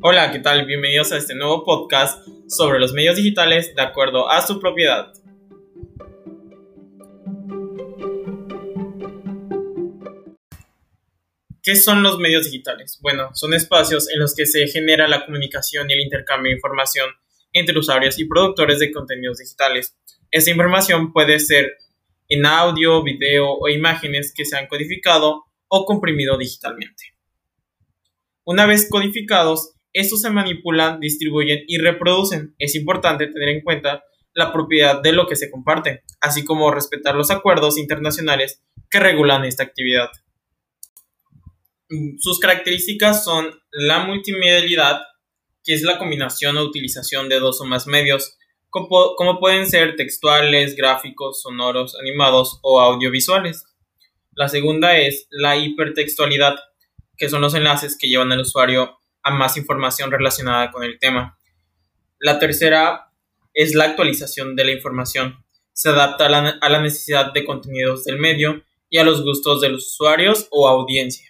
Hola, ¿qué tal? Bienvenidos a este nuevo podcast sobre los medios digitales de acuerdo a su propiedad. ¿Qué son los medios digitales? Bueno, son espacios en los que se genera la comunicación y el intercambio de información entre usuarios y productores de contenidos digitales. Esta información puede ser en audio, video o imágenes que se han codificado o comprimido digitalmente. Una vez codificados, estos se manipulan, distribuyen y reproducen. Es importante tener en cuenta la propiedad de lo que se comparte, así como respetar los acuerdos internacionales que regulan esta actividad. Sus características son la multimedialidad, que es la combinación o utilización de dos o más medios, como, pueden ser textuales, gráficos, sonoros, animados o audiovisuales. La segunda es la hipertextualidad, que son los enlaces que llevan al usuario más información relacionada con el tema. La tercera es la actualización de la información. Se adapta a la, a la necesidad de contenidos del medio y a los gustos de los usuarios o audiencia.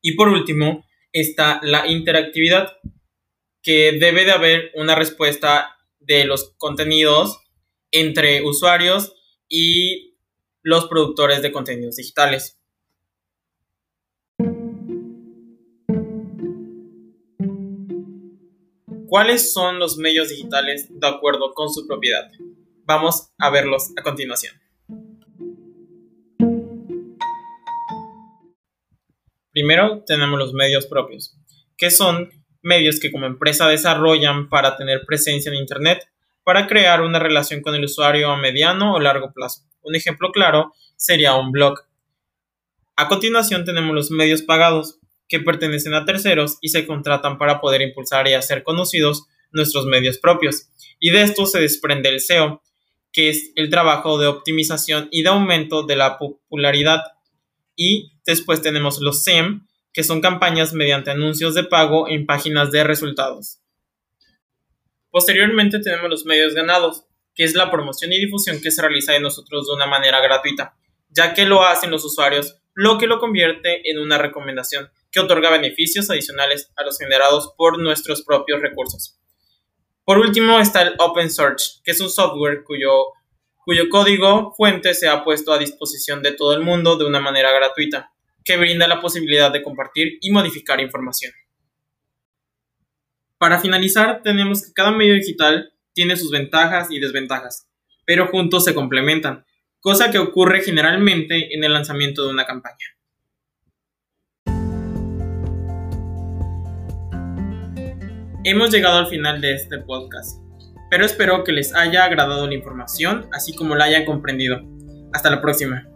Y por último está la interactividad, que debe de haber una respuesta de los contenidos entre usuarios y los productores de contenidos digitales. ¿Cuáles son los medios digitales de acuerdo con su propiedad? Vamos a verlos a continuación. Primero tenemos los medios propios, que son medios que como empresa desarrollan para tener presencia en Internet, para crear una relación con el usuario a mediano o largo plazo. Un ejemplo claro sería un blog. A continuación tenemos los medios pagados, que pertenecen a terceros y se contratan para poder impulsar y hacer conocidos nuestros medios propios. Y de esto se desprende el SEO, que es el trabajo de optimización y de aumento de la popularidad. Y después tenemos los SEM, que son campañas mediante anuncios de pago en páginas de resultados. Posteriormente tenemos los medios ganados, que es la promoción y difusión que se realiza de nosotros de una manera gratuita, ya que lo hacen los usuarios, lo que lo convierte en una recomendación que otorga beneficios adicionales a los generados por nuestros propios recursos. Por último está el Open Search, que es un software cuyo código fuente se ha puesto a disposición de todo el mundo de una manera gratuita que brinda la posibilidad de compartir y modificar información. Para finalizar, tenemos que cada medio digital tiene sus ventajas y desventajas, pero juntos se complementan, cosa que ocurre generalmente en el lanzamiento de una campaña. Hemos llegado al final de este podcast, pero espero que les haya agradado la información, así como la hayan comprendido. Hasta la próxima.